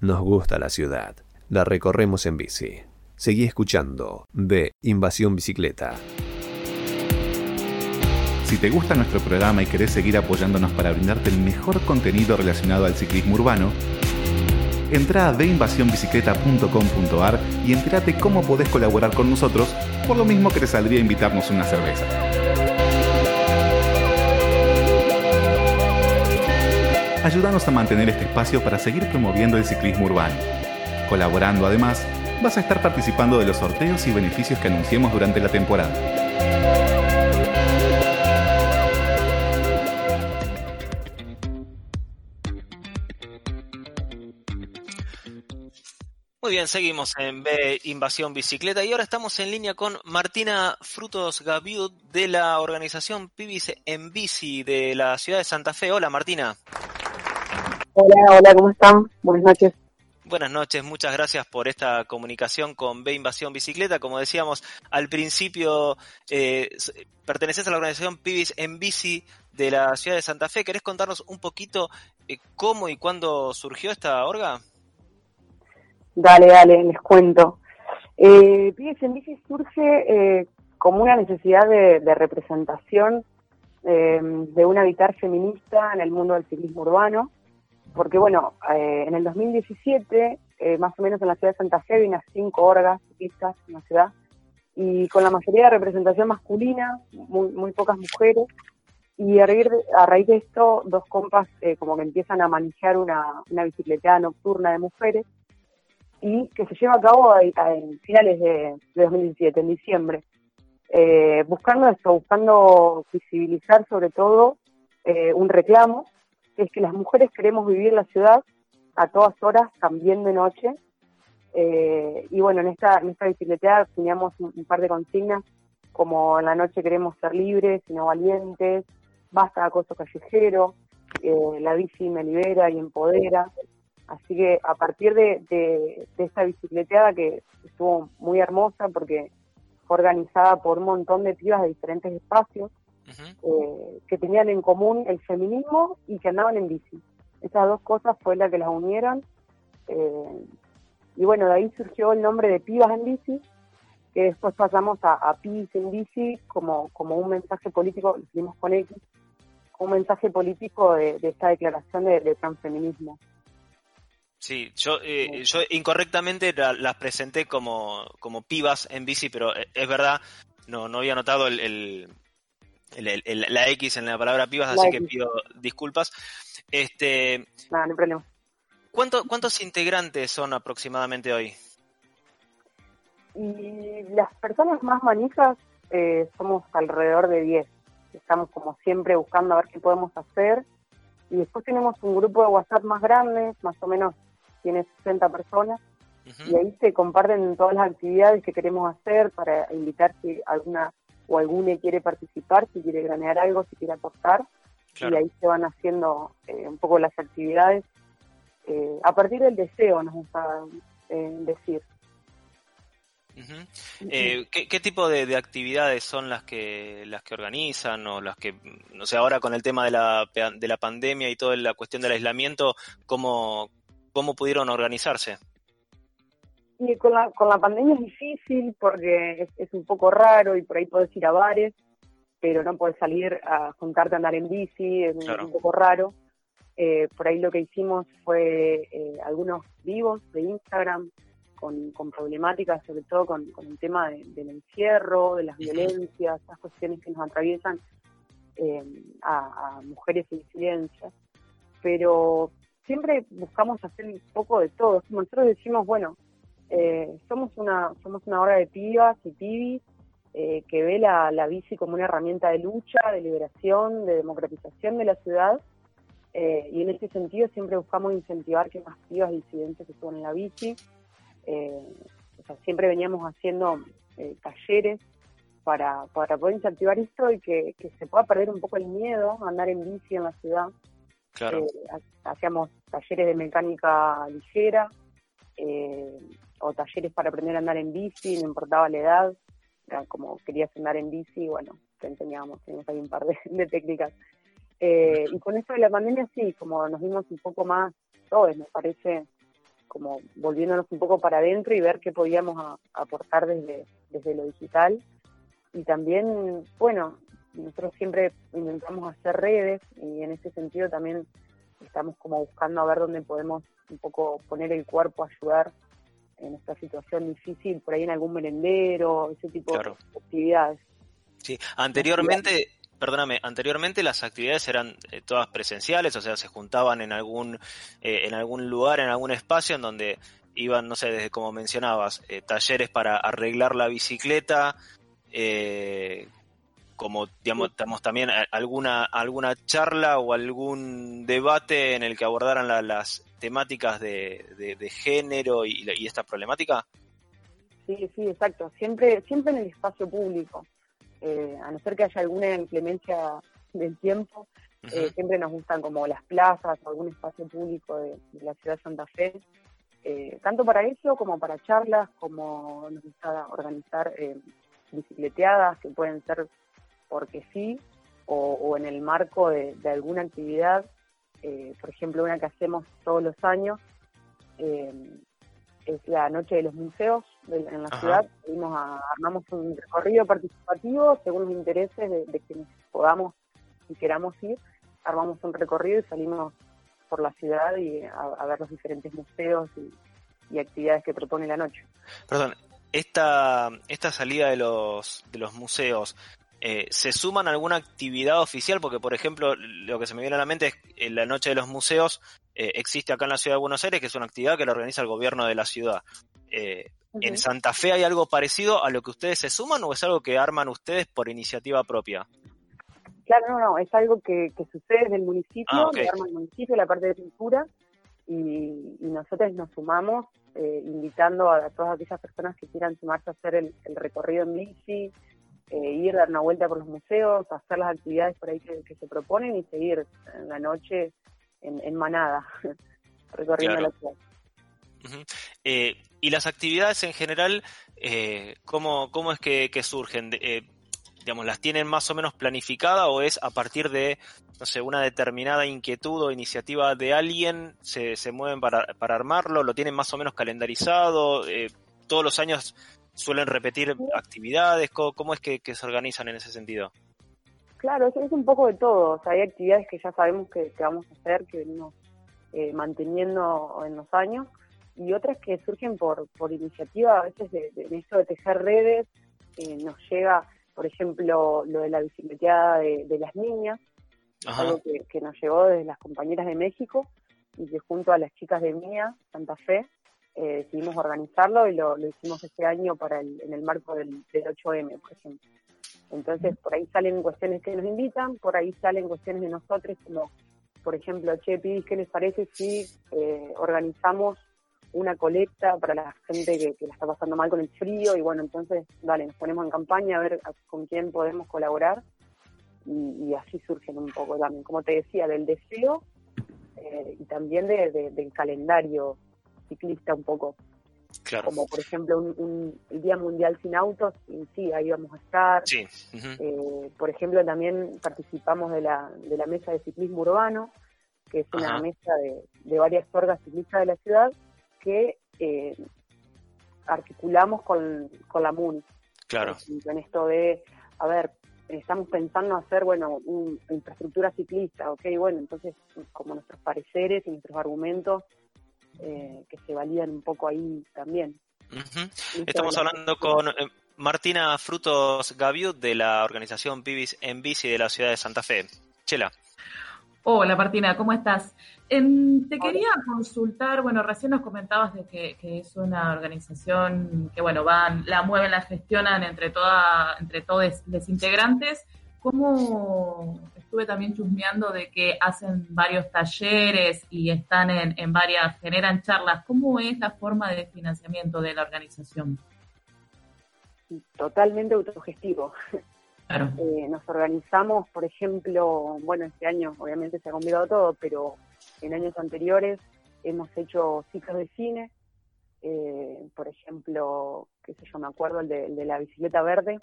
Nos gusta la ciudad. La recorremos en bici. Seguí escuchando de Invasión Bicicleta. Si te gusta nuestro programa y querés seguir apoyándonos para brindarte el mejor contenido relacionado al ciclismo urbano, entra a deinvasionbicicleta.com.ar y entérate cómo podés colaborar con nosotros, por lo mismo que te saldría invitarnos una cerveza. Ayúdanos a mantener este espacio para seguir promoviendo el ciclismo urbano. Colaborando además, vas a estar participando de los sorteos y beneficios que anunciemos durante la temporada. Muy bien, seguimos en B Invasión Bicicleta y ahora estamos en línea con Martina Frutos Gaviud de la organización Pibis en Bici de la ciudad de Santa Fe. Hola Martina. Hola, hola, ¿cómo están? Buenas noches. Buenas noches, muchas gracias por esta comunicación con B Invasión Bicicleta. Como decíamos al principio, eh, perteneces a la organización Pibis en Bici de la ciudad de Santa Fe. ¿Querés contarnos un poquito eh, cómo y cuándo surgió esta orga? Dale, dale, les cuento. Eh, Pibis en Bici surge eh, como una necesidad de, de representación eh, de un habitar feminista en el mundo del ciclismo urbano porque bueno, eh, en el 2017, eh, más o menos en la ciudad de Santa Fe, hay unas cinco orgas ciclistas en la ciudad, y con la mayoría de representación masculina, muy, muy pocas mujeres, y a raíz de, esto, dos compas eh, como que empiezan a manejar una, una bicicleteada nocturna de mujeres, y que se lleva a cabo en finales de, de 2017, en diciembre. Eh, buscando esto, buscando visibilizar sobre todo eh, un reclamo es que las mujeres queremos vivir la ciudad a todas horas, también de noche. Eh, y bueno, en esta, en esta bicicleteada teníamos un, par de consignas, como en la noche queremos ser libres y no valientes, basta acoso callejero, eh, la bici me libera y empodera. Así que a partir de esta bicicleteada que estuvo muy hermosa porque fue organizada por un montón de pibas de diferentes espacios, eh, que tenían en común el feminismo y que andaban en bici. Esas dos cosas fue la que las unieron. Eh, y bueno, de ahí surgió el nombre de Pibas en Bici, que después pasamos a, a Pibis en Bici como, como un mensaje político, lo hicimos con X, un mensaje político de, de esta declaración de, de, transfeminismo. Sí, yo, eh, yo incorrectamente la, las presenté como, como pibas en bici, pero eh, es verdad, no, no había notado el, el, el, el, la X en la palabra pibas, la así X. que pido disculpas. Este, no, no hay problema. ¿cuánto, ¿Cuántos integrantes son aproximadamente hoy? Y las personas más manijas eh, somos alrededor de 10. Estamos como siempre buscando a ver qué podemos hacer. Y después tenemos un grupo de WhatsApp más grande, más o menos tiene 60 personas. Uh -huh. Y ahí se comparten todas las actividades que queremos hacer para invitar si alguna o alguna quiere participar, si quiere granear algo, si quiere aportar, claro. y ahí se van haciendo eh, un poco las actividades eh, a partir del deseo, nos gusta eh, decir. Uh -huh. eh, ¿qué, ¿qué, tipo de, de, actividades son las que las que organizan o las que no sé ahora con el tema de la de la pandemia y toda la cuestión del aislamiento cómo cómo pudieron organizarse? Y con la, con la pandemia es difícil porque es, es, un poco raro y por ahí puedes ir a bares, pero no puedes salir a juntarte a andar en bici, es claro. un poco raro. Eh, por ahí lo que hicimos fue eh, algunos vivos de Instagram con, con problemáticas, sobre todo con, con el tema de, del encierro, de las violencias, esas cuestiones que nos atraviesan eh, a, a mujeres en incidencias. Pero siempre buscamos hacer un poco de todo. Nosotros decimos, bueno, eh, somos una somos una hora de pibas y pibis eh, que ve la, la, bici como una herramienta de lucha, de liberación, de democratización de la ciudad eh, y en ese sentido siempre buscamos incentivar que más pibas disidentes se suban en la bici. Eh, o sea, siempre veníamos haciendo talleres para, para poder incentivar esto y que, que, se pueda perder un poco el miedo a andar en bici en la ciudad. Claro. hacíamos talleres de mecánica ligera, eh, o talleres para aprender a andar en bici, no importaba la edad, como querías andar en bici, bueno, te enseñábamos, teníamos ahí un par de, de técnicas. Eh, y con esto de la pandemia sí, como nos vimos un poco más todos, me parece, como volviéndonos un poco para adentro y ver qué podíamos aportar desde, desde lo digital. Y también, bueno, nosotros siempre intentamos hacer redes y en ese sentido también estamos como buscando a ver dónde podemos un poco poner el cuerpo, ayudar en esta situación difícil, por ahí en algún merendero, ese tipo de actividades. Sí, anteriormente, perdóname, anteriormente las actividades eran eh, todas presenciales, o sea, se juntaban en algún, eh, en algún lugar, en algún espacio en donde iban, no sé, desde como mencionabas, eh, talleres para arreglar la bicicleta, eh, como digamos, también alguna, alguna charla o algún debate en el que abordaran las temáticas de, de, género y, y, esta problemática? Sí, sí, exacto. Siempre, siempre en el espacio público. Eh, a no ser que haya alguna inclemencia del tiempo, eh, siempre nos gustan como las plazas o algún espacio público de, la ciudad de Santa Fe. Eh, tanto para eso como para charlas, como nos gusta organizar bicicleteadas que pueden ser porque sí, o, en el marco de, alguna actividad, eh, por ejemplo, una que hacemos todos los años, eh, es la Noche de los Museos en la ciudad. armamos un recorrido participativo según los intereses de, quienes podamos y queramos ir. Armamos un recorrido y salimos por la ciudad y a, ver los diferentes museos y, y, actividades que propone la noche. Perdón, esta, esta salida de los, de los museos, eh, ¿se suman a alguna actividad oficial? Porque, por ejemplo, lo que se me viene a la mente es en la Noche de los Museos eh, existe acá en la ciudad de Buenos Aires, que es una actividad que la organiza el gobierno de la ciudad. Eh, ¿En Santa Fe hay algo parecido a lo que ustedes se suman o es algo que arman ustedes por iniciativa propia? Claro, no, no, es algo que, sucede desde el municipio, ah, que arma el municipio, la parte de cultura, y, nosotros nos sumamos invitando a, todas aquellas personas que quieran sumarse a hacer el, el recorrido en bici, eh, ir, dar una vuelta por los museos, hacer las actividades por ahí que, se proponen y seguir en la noche en, manada, recorriendo la ciudad. Eh, y las actividades en general, eh, ¿cómo, ¿cómo, es que, surgen? Eh, digamos, ¿las tienen más o menos planificada o es a partir de, no sé, una determinada inquietud o iniciativa de alguien, se, se mueven para, para armarlo, lo tienen más o menos calendarizado? todos los años suelen repetir actividades? ¿Cómo, es que, se organizan en ese sentido? Claro, es, un poco de todo. O sea, hay actividades que ya sabemos que, vamos a hacer, que venimos eh, manteniendo en los años, y otras que surgen por, por iniciativa, a veces de, esto de tejer redes, eh, nos llega, por ejemplo, lo de la bicicleteada de, las niñas, algo que, que, nos llegó desde las compañeras de México, y que junto a las chicas de Mía, Santa Fe, eh, decidimos organizarlo y lo, hicimos este año para el, en el marco del, 8M, por ejemplo. Entonces, por ahí salen cuestiones que nos invitan, por ahí salen cuestiones de nosotros, como, por ejemplo, Che, Pibis, ¿qué les parece si eh, organizamos una colecta para la gente que, la está pasando mal con el frío? Y bueno, entonces, dale, nos ponemos en campaña a ver con quién podemos colaborar y, así surgen un poco también, como te decía, del deseo eh, y también del calendario ciclista un poco. Como por ejemplo un, el Día Mundial sin Autos, y sí, ahí vamos a estar. Eh, por ejemplo, también participamos de la, de la Mesa de Ciclismo Urbano, que es una mesa de, varias orgas ciclistas de la ciudad que eh, articulamos con, con la MUN. Claro. En esto de, a ver, estamos pensando hacer, bueno, una infraestructura ciclista, ok, bueno, entonces como nuestros pareceres y nuestros argumentos eh, que se validan un poco ahí también. Estamos hablando con eh, Martina Frutos Gaviu de la organización Pibis en Bici de la ciudad de Santa Fe. Chela. Hola Martina, ¿cómo estás? Em, te quería consultar, bueno, recién nos comentabas de que, es una organización que, bueno, van, la mueven, la gestionan entre toda, entre todos los integrantes. ¿Cómo estuve también chusmeando de que hacen varios talleres y están en, varias, generan charlas? ¿Cómo es la forma de financiamiento de la organización? Totalmente autogestivo. Eh, nos organizamos, por ejemplo, bueno, este año obviamente se ha complicado todo, pero en años anteriores hemos hecho ciclos de cine, eh, por ejemplo, qué sé yo, me acuerdo el de, el de la bicicleta verde,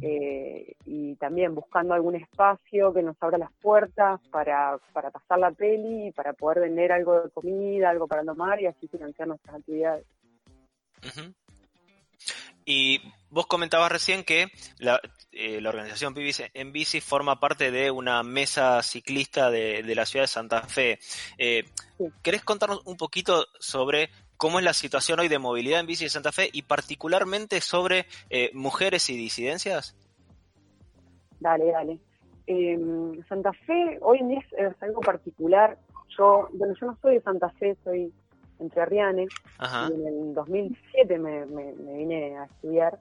eh, y también buscando algún espacio que nos abra las puertas para, para pasar la peli, para poder vender algo de comida, algo para tomar y así financiar nuestras actividades. Y vos comentabas recién que la, eh, la organización Pibis en Bici forma parte de una mesa ciclista de, la ciudad de Santa Fe. Eh, ¿Querés contarnos un poquito sobre cómo es la situación hoy de movilidad en bici de Santa Fe y particularmente sobre eh, mujeres y disidencias? Dale, dale. Em, Santa Fe hoy en día es, algo particular. Yo, bueno, yo no soy de Santa Fe, soy entre Rianes. Y en el 2007 me, me, vine a estudiar.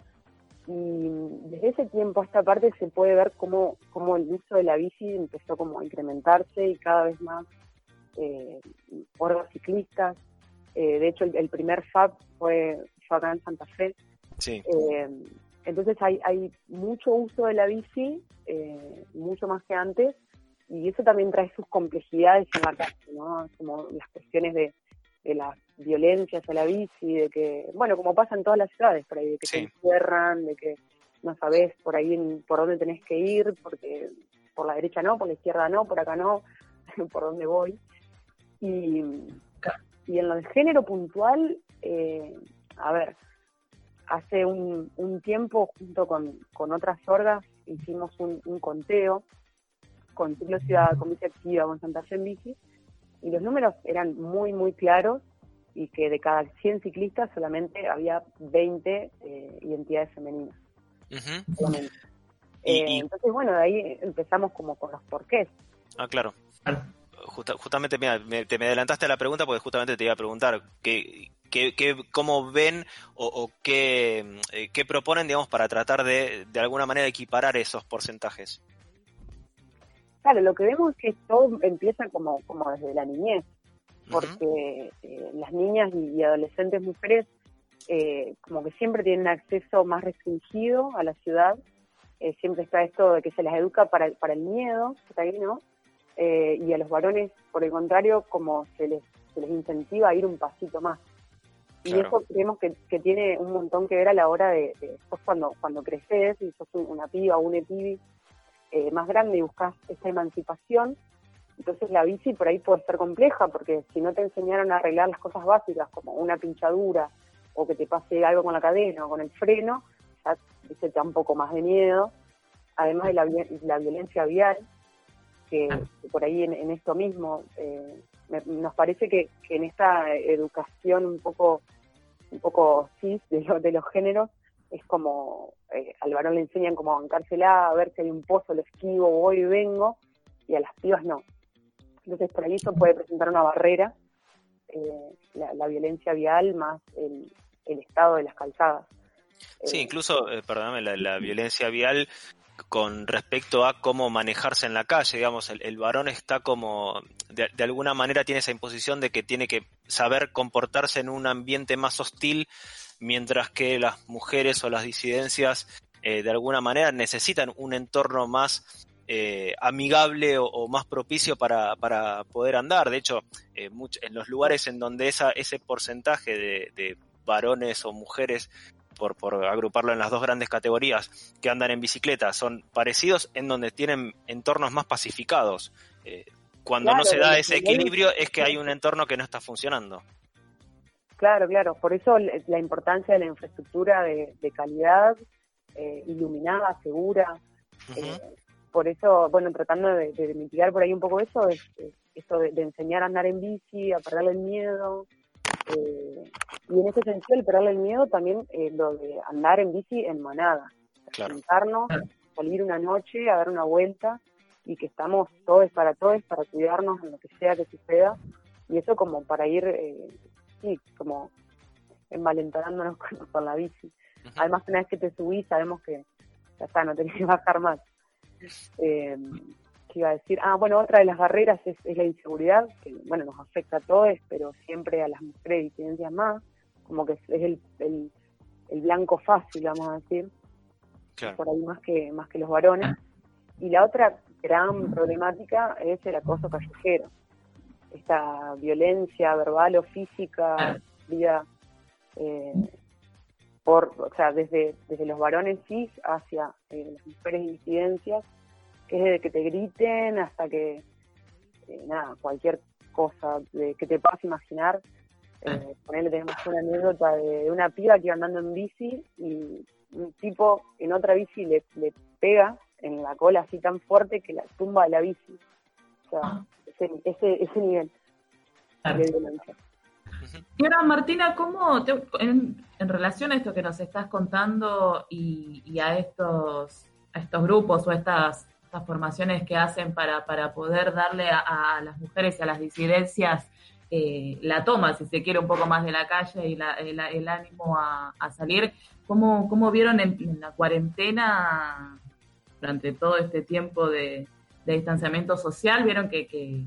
Y desde ese tiempo a esta parte se puede ver cómo, cómo el uso de la bici empezó como a incrementarse y cada vez más eh, los ciclistas. Eh, de hecho, el, primer FAB fue, acá en Santa Fe. Sí. Eh, entonces hay, hay mucho uso de la bici, eh, mucho más que antes, y eso también trae sus complejidades en la calle, ¿no? Como las cuestiones de, de las violencias a la bici, de que, bueno, como pasa en todas las ciudades por ahí, de que se encierran, de que no sabes por ahí por dónde tenés que ir, porque por la derecha no, por la izquierda no, por acá no, por dónde voy. Y, y en lo de género puntual, eh, a ver, hace un, un tiempo, junto con, con, otras orgas, hicimos un, un conteo con Ciclo Ciudad, con Bici Activa, con Santa Fe en Bici, y los números eran muy, muy claros y que de cada 100 ciclistas solamente había 20 eh, identidades femeninas. Eh, entonces, bueno, de ahí empezamos como con los porqués. Ah, claro. Justamente, mira, me, te me adelantaste a la pregunta porque justamente te iba a preguntar qué, qué, cómo ven o, qué, eh, qué, proponen, digamos, para tratar de, de alguna manera equiparar esos porcentajes. Claro, lo que vemos es que todo empieza como, como desde la niñez, porque eh, las niñas y, adolescentes mujeres eh, como que siempre tienen acceso más restringido a la ciudad, eh, siempre está esto de que se las educa para, para el miedo, está ahí, ¿no? Y a los varones, por el contrario, como se les, se les incentiva a ir un pasito más. Y eso creemos que, que, tiene un montón que ver a la hora de, de cuando, cuando creces y sos una piba o un epibi eh, más grande y buscas esa emancipación, entonces la bici por ahí puede ser compleja, porque si no te enseñaron a arreglar las cosas básicas, como una pinchadura, o que te pase algo con la cadena o con el freno, ya te da un poco más de miedo, además de la, violencia vial, que, por ahí en, esto mismo, eh, nos parece que, en esta educación un poco un poco cis de, de los géneros, es como eh, al varón le enseñan como a bancársela, a ver si hay un pozo, lo esquivo, voy y vengo, y a las pibas no. Entonces por ahí eso puede presentar una barrera, eh, la, violencia vial más el, estado de las calzadas. Sí, eh, incluso, perdóname, la, violencia vial con respecto a cómo manejarse en la calle, digamos, el, varón está como, de, alguna manera tiene esa imposición de que tiene que saber comportarse en un ambiente más hostil mientras que las mujeres o las disidencias eh, de alguna manera necesitan un entorno más eh, amigable o, más propicio para, poder andar. De hecho, eh, en los lugares en donde esa, ese porcentaje de, varones o mujeres, por, por, agruparlo en las dos grandes categorías, que andan en bicicleta, son parecidos en donde tienen entornos más pacificados. cuando no se da ese equilibrio es que hay un entorno que no está funcionando. Claro, claro. Por eso la importancia de la infraestructura de, calidad, eh, iluminada, segura. Eh, por eso, bueno, tratando de, mitigar por ahí un poco eso, es, eso de, enseñar a andar en bici, a perderle el miedo. Eh, y en ese sentido, el perderle el miedo también lo de andar en bici en manada. Claro. salir una noche a dar una vuelta y que estamos todos para todos, para cuidarnos en lo que sea que suceda. Y eso como para ir sí, como envalentonándonos con, la bici. Además, una vez que te subís, sabemos que ya está, no tenés que bajar más. Eh, ¿Qué iba a decir? Ah, bueno, otra de las barreras es, la inseguridad, que, bueno, nos afecta a todos, pero siempre a las mujeres y disidencias más, como que es el, el, blanco fácil, vamos a decir, por ahí más que, más que los varones. Y la otra gran problemática es el acoso callejero esta violencia verbal o física, vida, eh, por, o sea, desde, desde los varones cis hacia eh, las mujeres disidencias, que es desde que te griten hasta que, eh, nada, cualquier cosa de que te puedas imaginar. Eh, ponele, tenemos una anécdota de, una piba que iba andando en bici y un tipo en otra bici le, le pega en la cola así tan fuerte que la tumba de la bici. O sea, ah. ese, ese, ese nivel de violencia. Y ahora, Martina, ¿cómo en, relación a esto que nos estás contando y, a estos a estos grupos o estas, estas formaciones que hacen para, para poder darle a, las mujeres y a las disidencias eh, la toma, si se quiere, un poco más de la calle y el, ánimo a, salir, ¿cómo, cómo vieron en, la cuarentena durante todo este tiempo de, distanciamiento social? ¿Vieron que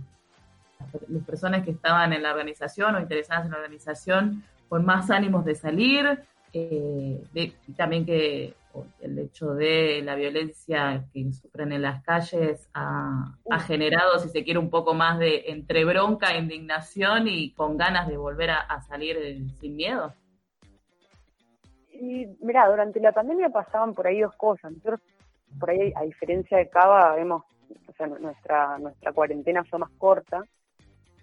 las personas que estaban en la organización o interesadas en la organización con más ánimos de salir, eh, y también que el hecho de la violencia que sufren en las calles ha, generado, si se quiere, un poco más de entre bronca, indignación y con ganas de volver a, salir sin miedo. Y mira, durante la pandemia pasaban por ahí dos cosas. Nosotros, por ahí, a diferencia de Cava, vemos, o sea, nuestra, nuestra cuarentena fue más corta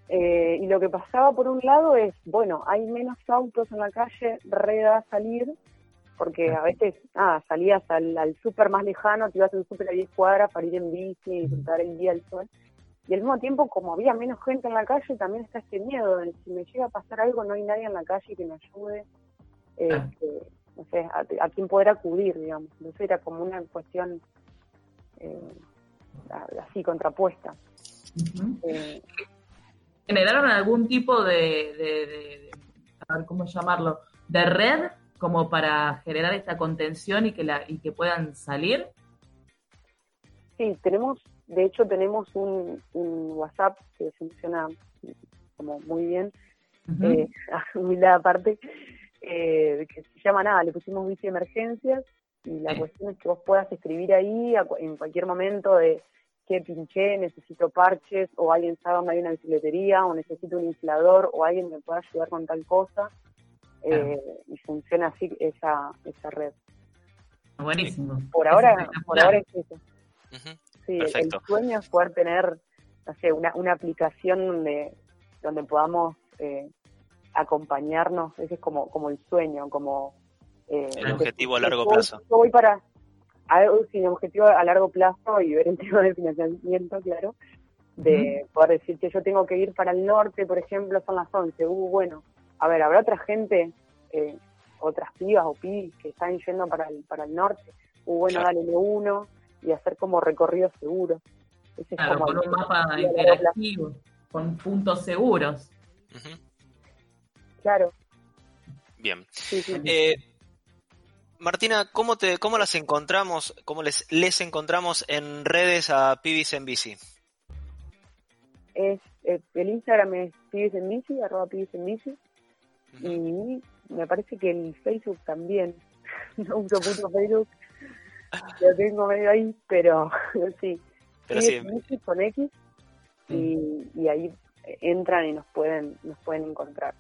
eh, y lo que pasaba por un lado es, bueno, hay menos autos en la calle, reda salir, porque a veces, ah, salías al, al súper más lejano, te ibas en súper a 10 cuadras para ir en bici y disfrutar el día del sol. Y al mismo tiempo, como había menos gente en la calle, también está este miedo de si me llega a pasar algo, no hay nadie en la calle que me ayude, este, no sé, a, quién poder acudir, digamos. Entonces era como una cuestión eh, así contrapuesta. Generaron algún tipo de, a ver cómo llamarlo, de red como para generar esta contención y que la y que puedan salir? Sí, tenemos, de hecho tenemos un, WhatsApp que funciona como muy bien, uh aparte, eh, que se llama nada, le pusimos bici emergencias y la cuestión es que vos puedas escribir ahí en cualquier momento de que pinché, necesito parches, o alguien sabe dónde hay una bicicletería, o necesito un inflador, o alguien me pueda ayudar con tal cosa. Eh, y funciona así esa, esa red. Buenísimo. Por ahora, por ahora es eso. Sí, el, sueño es poder tener, no sé, una, una aplicación donde, donde podamos eh, acompañarnos, ese es como, como el sueño, como... Eh, el objetivo a largo plazo. Yo voy para, algo sin objetivo a largo plazo y ver el tema del financiamiento, claro, de poder decir que yo tengo que ir para el norte, por ejemplo, son las 11, uh, bueno, a ver, habrá otra gente, eh, otras pibas o pibis que están yendo para el, para el norte, uh, bueno, dale uno y hacer como recorridos seguros. claro, con un mapa interactivo, con puntos seguros. Claro. Bien. Eh, Martina, ¿cómo, te, ¿cómo las encontramos, cómo les, les encontramos en redes a Pibis en Bici? Es, eh, el Instagram es Pibis en Bici, arroba Pibis en Bici. Y me parece que el Facebook también. no uso mucho Facebook, lo tengo medio ahí, pero sí. Pero sí. Con X y, y ahí entran y nos pueden, nos pueden encontrar.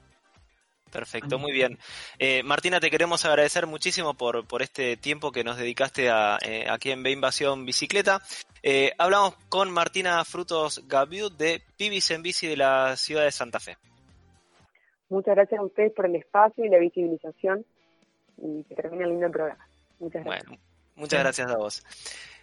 Perfecto, muy bien. Eh, Martina, te queremos agradecer muchísimo por, por este tiempo que nos dedicaste a, eh, aquí en B Invasión Bicicleta. Eh, hablamos con Martina Frutos Gaviu de Pibis en Bici de la ciudad de Santa Fe. Muchas gracias a ustedes por el espacio y la visibilización y que termine el programa. Muchas gracias. Bueno, muchas gracias a vos.